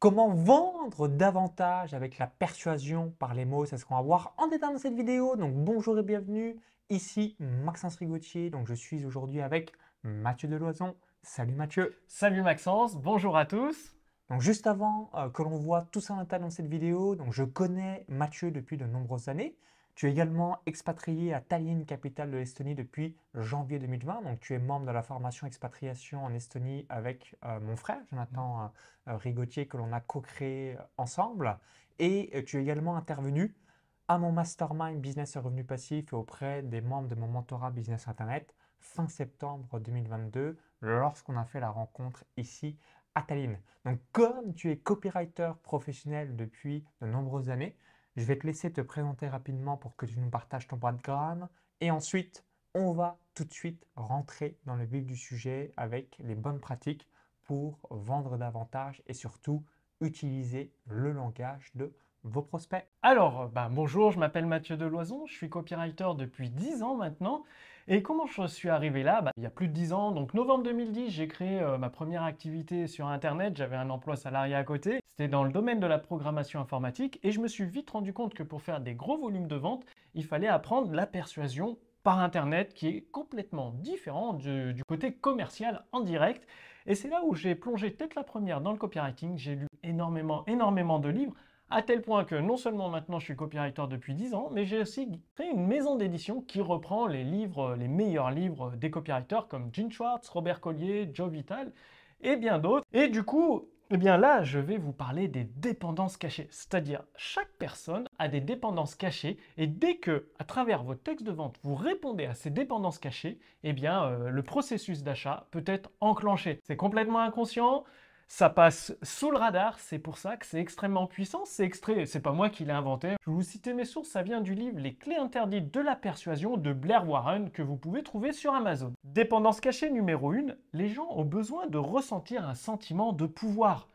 Comment vendre davantage avec la persuasion par les mots C'est ce qu'on va voir en détail dans cette vidéo. Donc bonjour et bienvenue. Ici Maxence Rigotier. Donc je suis aujourd'hui avec Mathieu Deloison. Salut Mathieu. Salut Maxence, bonjour à tous. Donc juste avant euh, que l'on voit tout ça en détail dans cette vidéo, donc je connais Mathieu depuis de nombreuses années. Tu es également expatrié à Tallinn, capitale de l'Estonie, depuis janvier 2020. Donc, tu es membre de la formation expatriation en Estonie avec euh, mon frère, Jonathan euh, euh, Rigotier, que l'on a co-créé ensemble. Et tu es également intervenu à mon mastermind business et revenu passif et auprès des membres de mon mentorat business internet fin septembre 2022 lorsqu'on a fait la rencontre ici à Tallinn. Donc, comme tu es copywriter professionnel depuis de nombreuses années, je vais te laisser te présenter rapidement pour que tu nous partages ton background. Et ensuite, on va tout de suite rentrer dans le vif du sujet avec les bonnes pratiques pour vendre davantage et surtout utiliser le langage de vos prospects. Alors, bah, bonjour, je m'appelle Mathieu Deloison, je suis copywriter depuis 10 ans maintenant. Et comment je suis arrivé là? Bah, Il y a plus de 10 ans, donc novembre 2010, j'ai créé euh, ma première activité sur Internet, j'avais un emploi salarié à côté, c'était dans le domaine de la programmation informatique, et je me suis vite rendu compte que pour faire des gros volumes de vente, il fallait apprendre la persuasion par Internet qui est complètement différent du, côté commercial en direct. Et c'est là où j'ai plongé tête la première dans le copywriting, j'ai lu énormément, énormément de livres, à tel point que non seulement maintenant je suis copywriter depuis 10 ans, mais j'ai aussi créé une maison d'édition qui reprend les livres, les meilleurs livres des copywriters comme Gene Schwartz, Robert Collier, Joe Vital et bien d'autres. Et du coup, eh bien là, je vais vous parler des dépendances cachées. C'est-à-dire, chaque personne a des dépendances cachées et dès que, à travers votre texte de vente, vous répondez à ces dépendances cachées, eh bien, euh, le processus d'achat peut être enclenché. C'est complètement inconscient, ça passe sous le radar, c'est pour ça que c'est extrêmement puissant. C'est extrait, c'est pas moi qui l'ai inventé. Je vais vous citer mes sources, ça vient du livre Les clés interdites de la persuasion de Blair Warren que vous pouvez trouver sur Amazon. Dépendance cachée numéro 1, les gens ont besoin de ressentir un sentiment de pouvoir.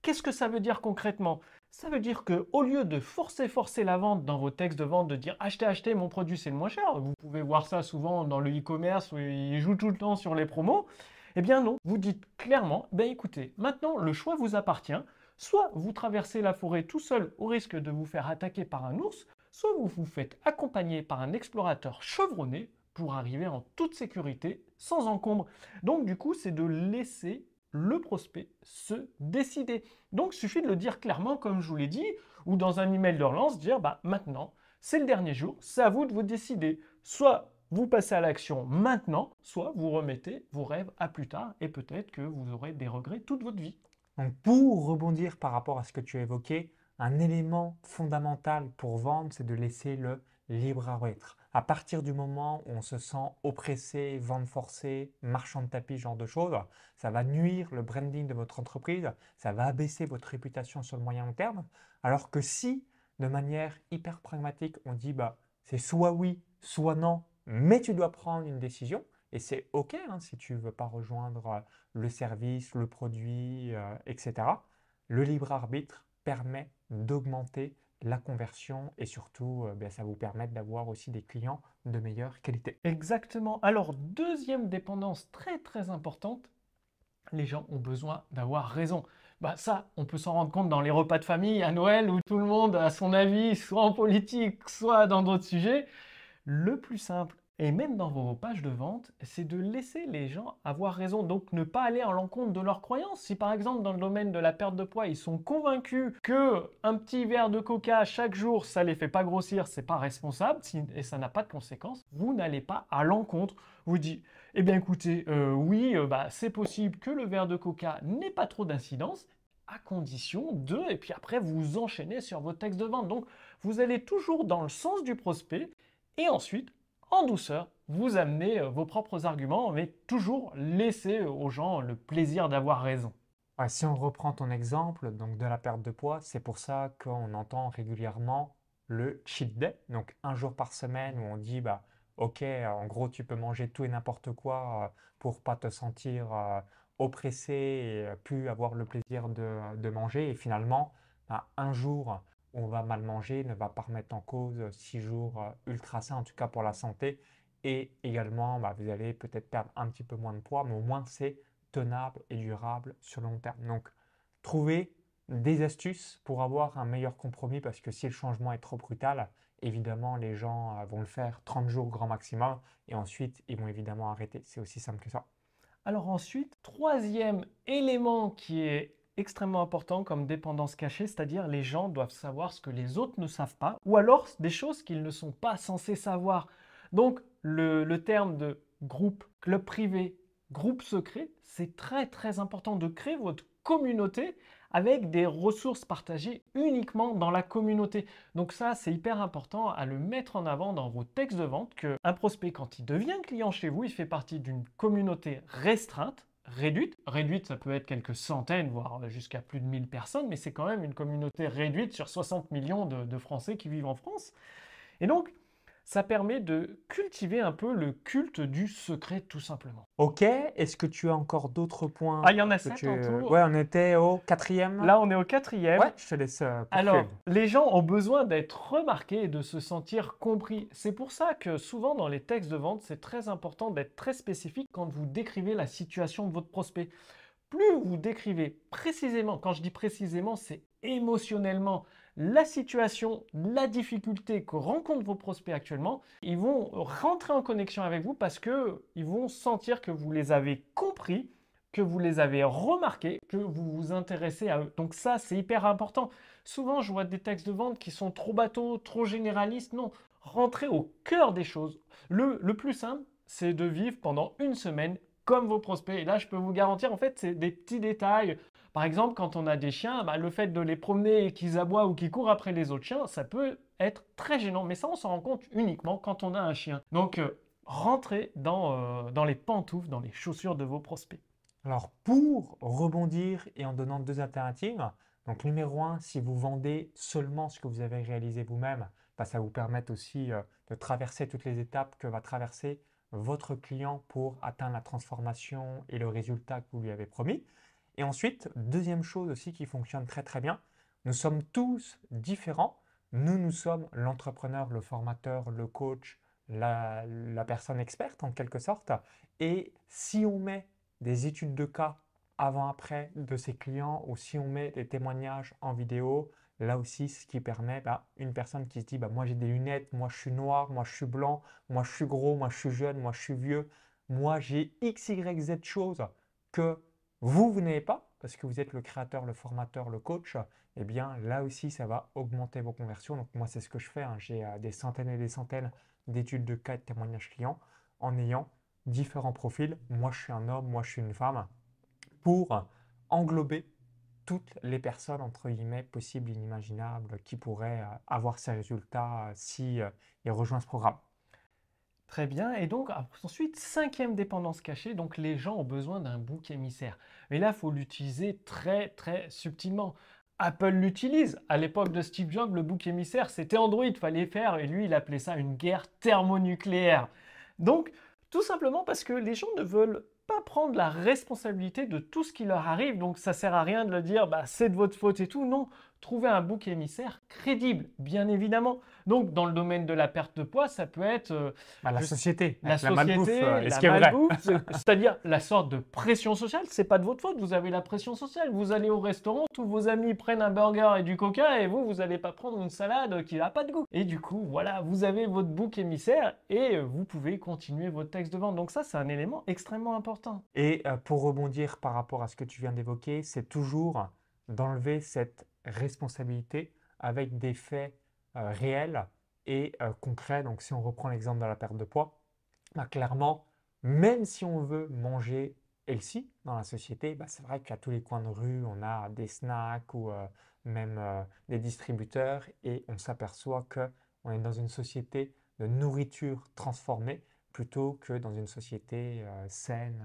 Qu'est-ce que ça veut dire concrètement? Ça veut dire que au lieu de forcer forcer la vente dans vos textes de vente, de dire achetez achetez mon produit c'est le moins cher, vous pouvez voir ça souvent dans le e-commerce où ils jouent tout le temps sur les promos. Eh bien non, vous dites clairement, ben écoutez, maintenant le choix vous appartient. Soit vous traversez la forêt tout seul au risque de vous faire attaquer par un ours, soit vous vous faites accompagner par un explorateur chevronné pour arriver en toute sécurité, sans encombre. Donc du coup, c'est de laisser le prospect se décider. Donc il suffit de le dire clairement, comme je vous l'ai dit, ou dans un email de relance, dire bah maintenant, c'est le dernier jour, c'est à vous de vous décider. Soit vous passez à l'action maintenant, soit vous remettez vos rêves à plus tard et peut-être que vous aurez des regrets toute votre vie. Donc pour rebondir par rapport à ce que tu as évoqué, un élément fondamental pour vendre, c'est de laisser le libre arbitre. À partir du moment où on se sent oppressé, vente forcée, marchand de tapis, genre de choses, ça va nuire le branding de votre entreprise, ça va abaisser votre réputation sur le moyen long terme. Alors que si, de manière hyper pragmatique, on dit bah c'est soit oui, soit non, mais tu dois prendre une décision. Et c'est OK hein, si tu ne veux pas rejoindre euh, le service, le produit, euh, etc. Le libre arbitre permet d'augmenter la conversion et surtout, euh, ben, ça vous permet d'avoir aussi des clients de meilleure qualité. Exactement. Alors, deuxième dépendance très très importante, les gens ont besoin d'avoir raison. Bah ça, on peut s'en rendre compte dans les repas de famille à Noël où tout le monde a son avis, soit en politique, soit dans d'autres sujets. Le plus simple, et même dans vos pages de vente, c'est de laisser les gens avoir raison, donc ne pas aller en l'encontre de leurs croyances. Si par exemple dans le domaine de la perte de poids, ils sont convaincus que un petit verre de coca chaque jour, ça les fait pas grossir, c'est pas responsable et ça n'a pas de conséquences, vous n'allez pas à l'encontre. Vous dites, eh bien écoutez, euh, oui, euh, bah, c'est possible que le verre de coca n'ait pas trop d'incidence, à condition de, et puis après vous enchaînez sur vos textes de vente. Donc vous allez toujours dans le sens du prospect et ensuite, en douceur, vous amenez euh, vos propres arguments, mais toujours laisser aux gens le plaisir d'avoir raison. si on reprend ton exemple donc de la perte de poids, c'est pour ça qu'on entend régulièrement le cheat day, donc un jour par semaine où on dit bah ok, en gros tu peux manger tout et n'importe quoi euh, pour pas te sentir euh, oppressé et plus avoir le plaisir de, manger et finalement bah, un jour on va mal manger ne va pas remettre en cause six jours euh, ultra sains, en tout cas pour la santé. Et également, bah, vous allez peut-être perdre un petit peu moins de poids, mais au moins c'est tenable et durable sur le long terme. Donc, trouvez des astuces pour avoir un meilleur compromis parce que si le changement est trop brutal, évidemment, les gens euh, vont le faire 30 jours grand maximum et ensuite, ils vont évidemment arrêter. C'est aussi simple que ça. Alors ensuite, troisième élément qui est extrêmement important comme dépendance cachée, c'est-à-dire les gens doivent savoir ce que les autres ne savent pas, ou alors des choses qu'ils ne sont pas censés savoir. Donc le, le terme de groupe, club privé, groupe secret, c'est très très important de créer votre communauté avec des ressources partagées uniquement dans la communauté. Donc ça, c'est hyper important à le mettre en avant dans vos textes de vente qu'un prospect, quand il devient client chez vous, il fait partie d'une communauté restreinte, réduite. Réduite, ça peut être quelques centaines, voire jusqu'à plus de 1000 personnes, mais c'est quand même une communauté réduite sur 60 millions de, de Français qui vivent en France. Et donc, ça permet de cultiver un peu le culte du secret tout simplement. Ok, est-ce que tu as encore d'autres points Ah, il y en a sept tu- en tout. Ouais, on était au quatrième. Là, on est au quatrième. Ouais, je te laisse euh, Alors, les gens ont besoin d'être remarqués et de se sentir compris. C'est pour ça que souvent dans les textes de vente, c'est très important d'être très spécifique quand vous décrivez la situation de votre prospect. Plus vous décrivez précisément, quand je dis précisément, c'est émotionnellement la situation, la difficulté que rencontrent vos prospects actuellement, ils vont rentrer en connexion avec vous parce que ils vont sentir que vous les avez compris, que vous les avez remarqués, que vous vous intéressez à eux. Donc ça, c'est hyper important. Souvent, je vois des textes de vente qui sont trop bateaux, trop généralistes. Non, rentrez au cœur des choses. Le, le plus simple, c'est de vivre pendant une semaine comme vos prospects. Et là, je peux vous garantir, en fait, c'est des petits détails. Par exemple, quand on a des chiens, bah, le fait de les promener et qu'ils aboient ou qu'ils courent après les autres chiens, ça peut être très gênant. Mais ça, on s'en rend compte uniquement quand on a un chien. Donc, euh, rentrez dans, euh, dans les pantoufles, dans les chaussures de vos prospects. Alors, pour rebondir et en donnant deux alternatives, donc numéro un, si vous vendez seulement ce que vous avez réalisé vous-même, bah, ça vous permettre aussi euh, de traverser toutes les étapes que va traverser votre client pour atteindre la transformation et le résultat que vous lui avez promis. Et ensuite, deuxième chose aussi qui fonctionne très très bien, nous sommes tous différents. Nous, nous sommes l'entrepreneur, le formateur, le coach, la, personne experte en quelque sorte. Et si on met des études de cas avant-après de ses clients ou si on met des témoignages en vidéo, là aussi, ce qui permet bah, une personne qui se dit bah, moi j'ai des lunettes, moi je suis noir, moi je suis blanc, moi je suis gros, moi je suis jeune, moi je suis vieux, moi j'ai X, Y, Z choses que vous, vous n'avez pas parce que vous êtes le créateur, le formateur, le coach, eh bien là aussi ça va augmenter vos conversions. Donc moi c'est ce que je fais, hein. j'ai euh, des centaines et des centaines d'études de cas et de témoignages clients en ayant différents profils. Moi, je suis un homme, moi, je suis une femme, pour englober toutes les personnes, entre guillemets, possibles inimaginables qui pourraient euh, avoir ces résultats euh, si euh, ils rejoignent ce programme. Très bien. Et donc, ensuite, cinquième dépendance cachée, donc les gens ont besoin d'un bouc émissaire. Mais là, il faut l'utiliser très, très subtilement. Apple l'utilise. À l'époque de Steve Jobs, le bouc émissaire, c'était Android, fallait faire, et lui, il appelait ça une guerre thermonucléaire. Donc, tout simplement parce que les gens ne veulent prendre la responsabilité de tout ce qui leur arrive, donc ça sert à rien de le dire, bah, c'est de votre faute et tout. Non, trouver un bouc émissaire crédible, bien évidemment. Donc, dans le domaine de la perte de poids, ça peut être euh, Bah, la Je- société, la la malbouffe, société, euh, c'est-à-dire la sorte de pression sociale, c'est pas de votre faute, vous avez la pression sociale. Vous allez au restaurant, tous vos amis prennent un burger et du coca et vous, vous n'allez pas prendre une salade qui n'a pas de goût. Et du coup, voilà, vous avez votre bouc émissaire et vous pouvez continuer votre texte de vente. Donc ça, c'est un élément extrêmement important. Et euh, pour rebondir par rapport à ce que tu viens d'évoquer, c'est toujours d'enlever cette responsabilité avec des faits euh, réels et euh, concrets. Donc si on reprend l'exemple de la perte de poids, bah, clairement, même si on veut manger healthy dans la société, bah, c'est vrai qu'à tous les coins de rue, on a des snacks ou euh, même des distributeurs et on s'aperçoit qu'on est dans une société de nourriture transformée plutôt que dans une société saine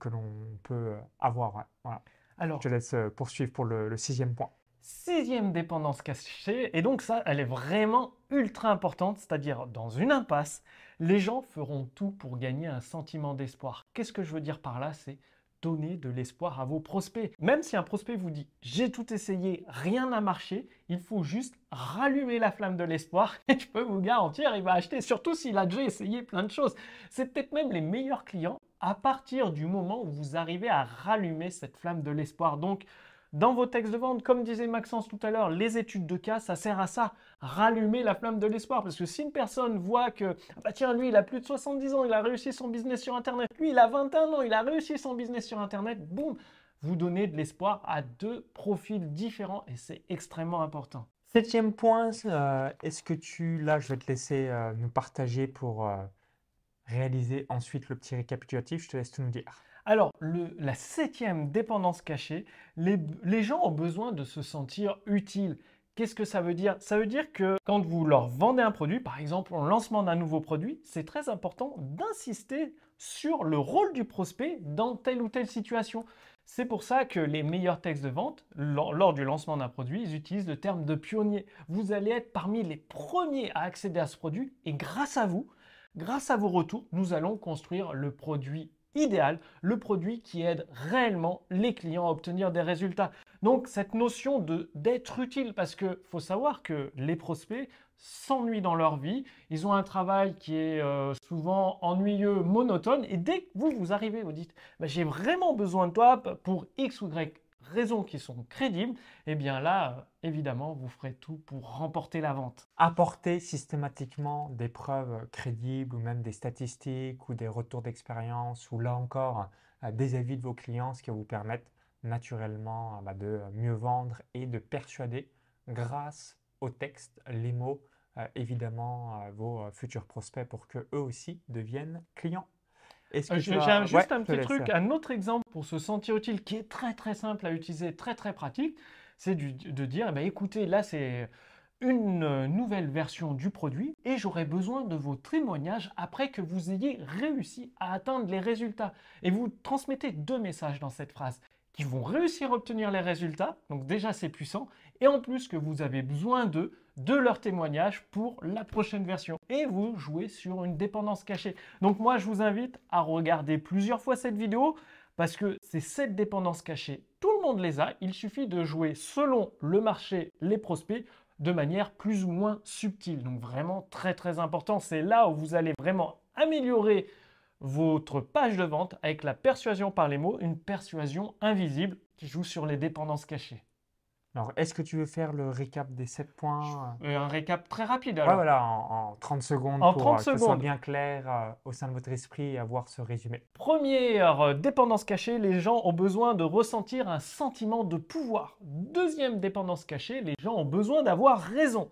que l'on peut avoir. Voilà. Alors, Je te laisse poursuivre pour le, le sixième point. Sixième dépendance cachée, et donc ça, elle est vraiment ultra importante, c'est-à-dire dans une impasse, les gens feront tout pour gagner un sentiment d'espoir. Qu'est-ce que je veux dire par là? C'est donner de l'espoir à vos prospects. Même si un prospect vous dit j'ai tout essayé, rien n'a marché, il faut juste rallumer la flamme de l'espoir et je peux vous garantir, il va acheter, surtout s'il a déjà essayé plein de choses. C'est peut-être même les meilleurs clients à partir du moment où vous arrivez à rallumer cette flamme de l'espoir. Donc, dans vos textes de vente. Comme disait Maxence tout à l'heure, les études de cas, ça sert à ça, rallumer la flamme de l'espoir. Parce que si une personne voit que, ah bah tiens, lui, il a plus de 70 ans, il a réussi son business sur Internet, lui, il a 21 ans, il a réussi son business sur Internet, boum, vous donnez de l'espoir à deux profils différents et c'est extrêmement important. Septième point, euh, est-ce que tu, là, je vais te laisser euh, nous partager pour euh, réaliser ensuite le petit récapitulatif, je te laisse tout nous dire. Alors, la septième dépendance cachée, les, gens ont besoin de se sentir utiles. Qu'est-ce que ça veut dire? Ça veut dire que quand vous leur vendez un produit, par exemple en lancement d'un nouveau produit, c'est très important d'insister sur le rôle du prospect dans telle ou telle situation. C'est pour ça que les meilleurs textes de vente, lors, du lancement d'un produit, ils utilisent le terme de pionnier. Vous allez être parmi les premiers à accéder à ce produit et grâce à vous, grâce à vos retours, nous allons construire le produit idéal, le produit qui aide réellement les clients à obtenir des résultats. Donc cette notion d'être utile, parce qu'il faut savoir que les prospects s'ennuient dans leur vie, ils ont un travail qui est euh, souvent ennuyeux, monotone, et dès que vous, vous arrivez, vous dites, bah, j'ai vraiment besoin de toi pour X ou Y raisons qui sont crédibles, eh bien là, euh, évidemment, vous ferez tout pour remporter la vente. Apporter systématiquement des preuves crédibles ou même des statistiques ou des retours d'expérience ou là encore euh, des avis de vos clients, ce qui vous permettre naturellement euh, bah, de mieux vendre et de persuader grâce au texte, les mots, évidemment vos futurs prospects pour que eux aussi deviennent clients. Euh, j'ai juste un petit truc, un autre exemple pour se sentir utile qui est très très simple à utiliser, très très pratique, c'est de dire, eh ben, écoutez, là c'est une nouvelle version du produit et j'aurai besoin de vos témoignages après que vous ayez réussi à atteindre les résultats. Et vous transmettez deux messages dans cette phrase qui vont réussir à obtenir les résultats, donc déjà c'est puissant, et en plus que vous avez besoin d'eux, de leur témoignage pour la prochaine version. Et vous jouez sur une dépendance cachée. Donc moi je vous invite à regarder plusieurs fois cette vidéo, parce que c'est cette dépendance cachée, tout le monde les a, il suffit de jouer selon le marché, les prospects, de manière plus ou moins subtile. Donc vraiment très très important, c'est là où vous allez vraiment améliorer votre page de vente avec la persuasion par les mots, une persuasion invisible qui joue sur les dépendances cachées. Alors, est-ce que tu veux faire le récap des 7 points euh, Un récap très rapide alors. voilà, en, 30 secondes pour 30 que ce soit bien clair euh, au sein de votre esprit et avoir ce résumé. Première euh, dépendance cachée, les gens ont besoin de ressentir un sentiment de pouvoir. Deuxième dépendance cachée, les gens ont besoin d'avoir raison.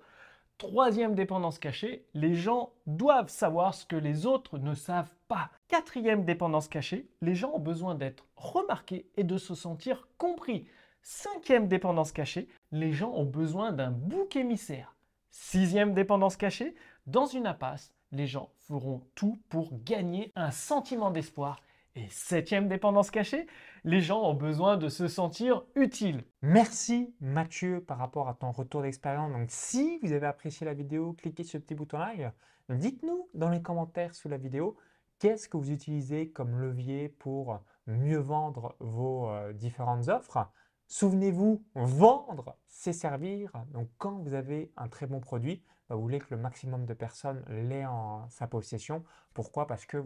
Troisième dépendance cachée, les gens doivent savoir ce que les autres ne savent pas. Quatrième dépendance cachée, les gens ont besoin d'être remarqués et de se sentir compris. Cinquième dépendance cachée, les gens ont besoin d'un bouc émissaire. Sixième dépendance cachée, dans une impasse, les gens feront tout pour gagner un sentiment d'espoir et septième dépendance cachée, les gens ont besoin de se sentir utiles. Merci Mathieu par rapport à ton retour d'expérience. Donc si vous avez apprécié la vidéo, cliquez sur le petit bouton like. Dites-nous dans les commentaires sous la vidéo qu'est-ce que vous utilisez comme levier pour mieux vendre vos euh, différentes offres. Souvenez-vous, vendre, c'est servir. Donc quand vous avez un très bon produit, bah, vous voulez que le maximum de personnes l'aient en sa possession. Pourquoi? Parce que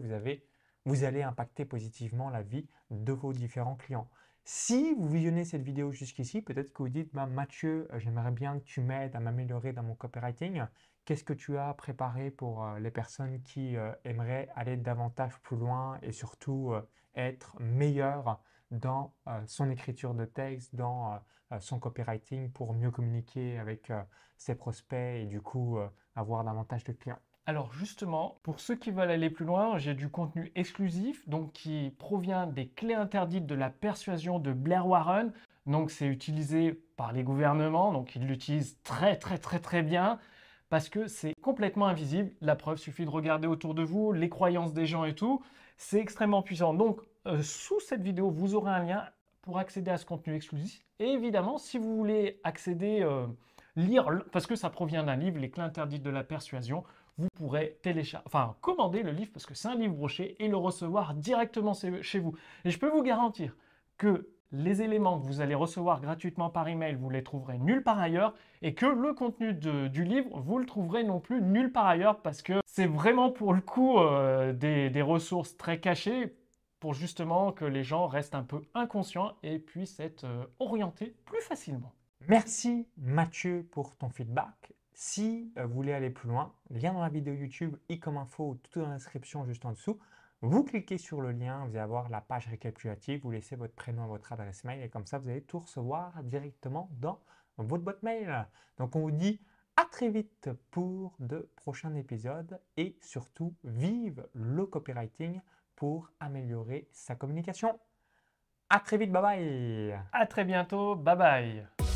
vous allez impacter positivement la vie de vos différents clients. Si vous visionnez cette vidéo jusqu'ici, peut-être que vous dites, bah, Mathieu, euh, j'aimerais bien que tu m'aides à m'améliorer dans mon copywriting. Qu'est-ce que tu as préparé pour euh, les personnes qui euh, aimeraient aller davantage plus loin et surtout être meilleures? Dans son écriture de texte, dans son copywriting pour mieux communiquer avec ses prospects et du coup avoir davantage de clients alors justement, pour ceux qui veulent aller plus loin, j'ai du contenu exclusif, donc qui provient des clés interdites de la persuasion de Blair Warren. Donc c'est utilisé par les gouvernements, donc ils l'utilisent très très très très bien parce que c'est complètement invisible. La preuve suffit de regarder autour de vous, les croyances des gens et tout. C'est extrêmement puissant. Donc euh, sous cette vidéo, vous aurez un lien pour accéder à ce contenu exclusif. Et évidemment, si vous voulez accéder, euh, lire, parce que ça provient d'un livre, Les clés interdites de la persuasion, vous pourrez télécharger, enfin commander le livre parce que c'est un livre broché et le recevoir directement chez vous. Et je peux vous garantir que les éléments que vous allez recevoir gratuitement par email, vous les trouverez nulle part ailleurs et que le contenu du livre, vous le trouverez non plus nulle part ailleurs parce que c'est vraiment pour le coup euh, des, des ressources très cachées pour justement que les gens restent un peu inconscients et puissent être euh, orientés plus facilement. Merci Mathieu pour ton feedback. Si euh, vous voulez aller plus loin, lien dans la vidéo YouTube, i comme info, tout dans la description juste en dessous. Vous cliquez sur le lien, vous allez avoir la page récapitulative, vous laissez votre prénom votre adresse mail et comme ça vous allez tout recevoir directement dans votre boîte mail. Donc on vous dit à très vite pour de prochains épisodes et surtout vive le copywriting pour améliorer sa communication. À très vite, bye bye À très bientôt, bye bye